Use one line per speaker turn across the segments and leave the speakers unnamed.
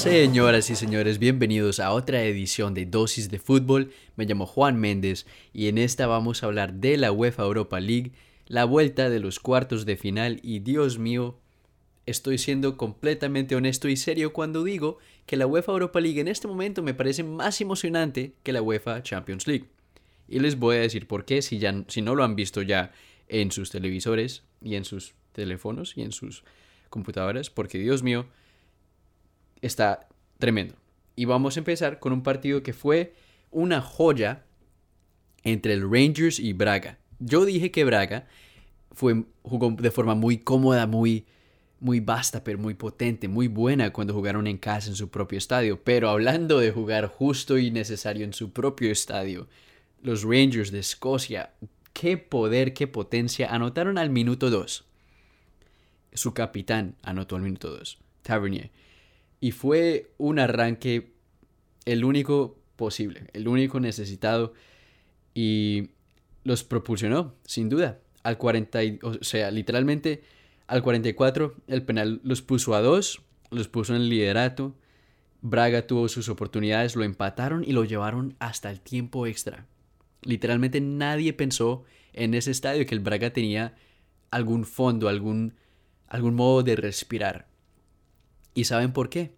Señoras y señores, bienvenidos a otra edición de Dosis de Fútbol. Me llamo Juan Méndez y en esta vamos a hablar de la UEFA Europa League, la vuelta de los cuartos de final y Dios mío, estoy siendo completamente honesto y serio cuando digo que la UEFA Europa League en este momento me parece más emocionante que la UEFA Champions League. Y les voy a decir por qué si, ya, si no lo han visto ya en sus televisores y en sus teléfonos y en sus computadoras, porque Dios mío, está tremendo. Y vamos a empezar con un partido que fue una joya entre el Rangers y Braga. Yo dije que Braga fue, jugó de forma muy cómoda, muy, muy vasta, pero muy potente, muy buena cuando jugaron en casa en su propio estadio. Pero hablando de jugar justo y necesario en su propio estadio, los Rangers de Escocia, qué poder, qué potencia, anotaron al minuto 2. Su capitán anotó al minuto 2, Tavernier. Y fue un arranque el único posible, el único necesitado. Y los propulsionó, sin duda. Al 40, o sea, literalmente al 44 el penal los puso a dos, los puso en el liderato. Braga tuvo sus oportunidades, lo empataron y lo llevaron hasta el tiempo extra. Literalmente nadie pensó en ese estadio que el Braga tenía algún fondo, algún, algún modo de respirar. ¿Y saben por qué?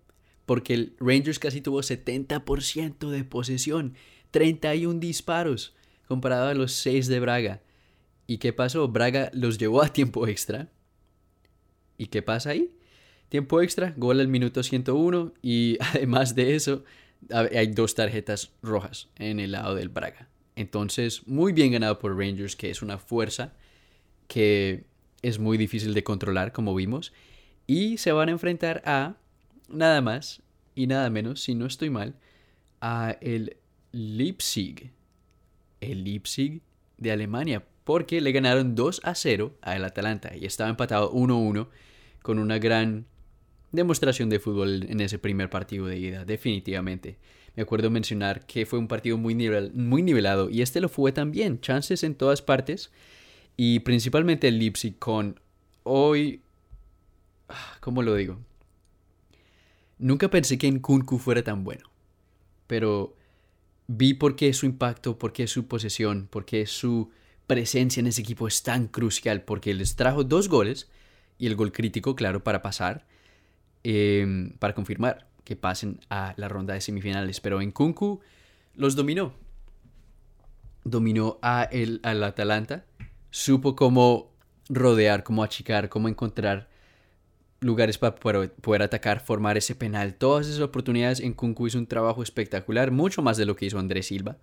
Porque el Rangers casi tuvo 70% de posesión, 31 disparos, comparado a los 6 de Braga. ¿Y qué pasó? Braga los llevó a tiempo extra. ¿Y qué pasa ahí? Tiempo extra, gol al minuto 101 y además de eso hay dos tarjetas rojas en el lado del Braga. Entonces, muy bien ganado por Rangers, que es una fuerza que es muy difícil de controlar, como vimos. Y se van a enfrentar a nada más y nada menos, si no estoy mal, a el Leipzig. El Leipzig de Alemania. Porque le ganaron 2 a 0 al Atalanta y estaba empatado 1-1 con una gran demostración de fútbol en ese primer partido de ida, definitivamente. Me acuerdo mencionar que fue un partido muy, muy nivelado y este lo fue también, chances en todas partes y principalmente el Leipzig con hoy, ¿cómo lo digo? Nunca pensé que en Kunku fuera tan bueno, pero vi por qué su impacto, por qué su posesión, por qué su presencia en ese equipo es tan crucial, porque les trajo dos goles y el gol crítico, claro, para pasar, em, para confirmar que pasen a la ronda de semifinales. Pero en Kunku los dominó. Dominó al Atalanta. Supo cómo rodear, cómo achicar, cómo encontrar lugares para poder, atacar, formar ese penal. Todas esas oportunidades en Kunku hizo un trabajo espectacular, mucho más de lo que hizo Andrés Silva.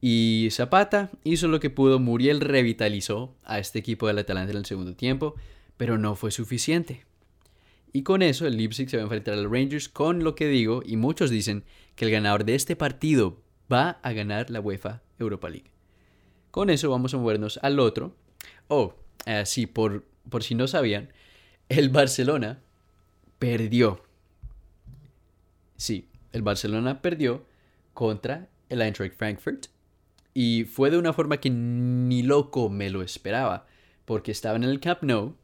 Y Zapata hizo lo que pudo. Muriel revitalizó a este equipo del Atalanta en el segundo tiempo, pero no fue suficiente. Y con eso el Leipzig se va a enfrentar al Rangers con lo que digo, y muchos dicen que el ganador de este partido va a ganar la UEFA Europa League. Con eso vamos a movernos al otro. Oh, así por, por si no sabían, el Barcelona perdió. Sí, el Barcelona perdió contra el Eintracht Frankfurt. Y fue de una forma que ni loco me lo esperaba, porque estaba en el Camp Nou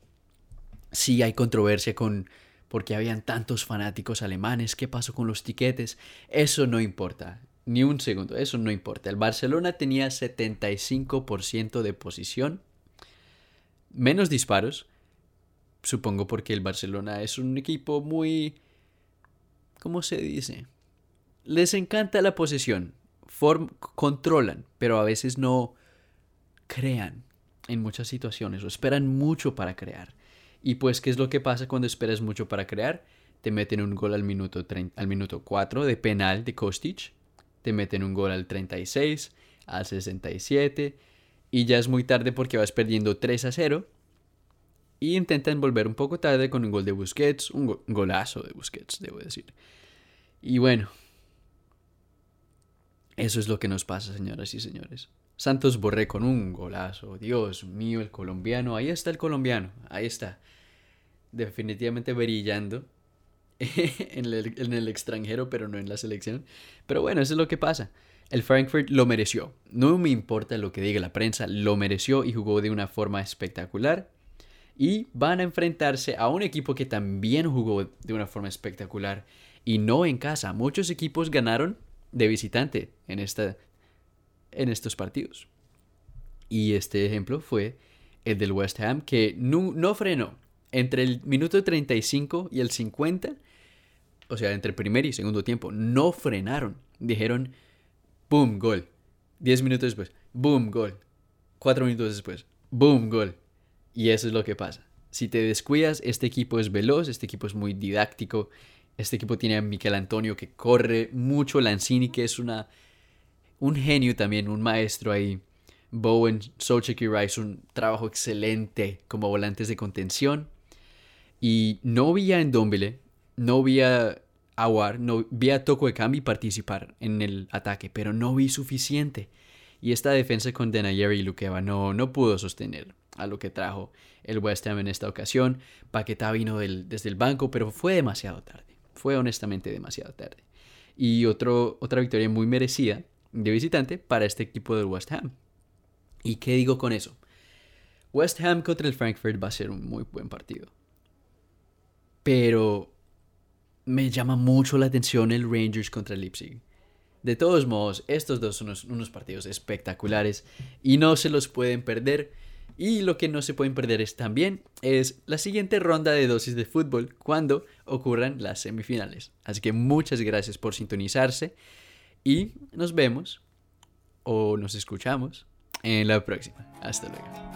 sí hay controversia con porque habían tantos fanáticos alemanes, qué pasó con los tiquetes, eso no importa, ni un segundo, eso no importa. El Barcelona tenía 75% de posición, menos disparos, supongo porque el Barcelona es un equipo muy... ¿Cómo se dice? Les encanta la posesión, controlan, pero a veces no crean en muchas situaciones o esperan mucho para crear. Y pues, ¿qué es lo que pasa cuando esperas mucho para crear? Te meten un gol al minuto, al minuto 4 de penal de Kostic. Te meten un gol al 36, al 67. Y ya es muy tarde porque vas perdiendo 3 a 0. Y intentan volver un poco tarde con un gol de Busquets. Un, golazo de Busquets, debo decir. Y bueno. Eso es lo que nos pasa, señoras y señores. Santos Borré con un golazo. Dios mío, el colombiano. Ahí está el colombiano. Ahí está definitivamente brillando en el, extranjero, pero no en la selección. Pero bueno, eso es lo que pasa. El Frankfurt lo mereció. No me importa lo que diga la prensa, lo mereció y jugó de una forma espectacular. Y van a enfrentarse a un equipo que también jugó de una forma espectacular y no en casa. Muchos equipos ganaron de visitante en, esta, en estos partidos. Y este ejemplo fue el del West Ham, que no, no frenó. Entre el minuto 35 y el 50, o sea, entre primer y segundo tiempo, no frenaron. Dijeron, boom, gol. Diez minutos después, boom, gol. Cuatro minutos después, boom, gol. Y eso es lo que pasa. Si te descuidas, este equipo es veloz, este equipo es muy didáctico, este equipo tiene a Miquel Antonio que corre mucho, Lanzini que es una, un genio también, un maestro ahí. Bowen, Solchek y Rice, un trabajo excelente como volantes de contención. Y no vi a Endombele, no vi a Awar, no vi a Toko Ekambi participar en el ataque, pero no vi suficiente. Y esta defensa con Denayer y Luqueva no, no pudo sostener a lo que trajo el West Ham en esta ocasión. Paquetá vino desde el banco, pero fue demasiado tarde. Fue honestamente demasiado tarde. Y otro, otra victoria muy merecida de visitante para este equipo del West Ham. ¿Y qué digo con eso? West Ham contra el Frankfurt va a ser un muy buen partido. Pero me llama mucho la atención el Rangers contra el Leipzig. De todos modos, estos dos son unos, unos, partidos espectaculares y no se los pueden perder. Y lo que no se pueden perder es también es la siguiente ronda de dosis de fútbol cuando ocurran las semifinales. Así que muchas gracias por sintonizarse y nos vemos o nos escuchamos en la próxima. Hasta luego.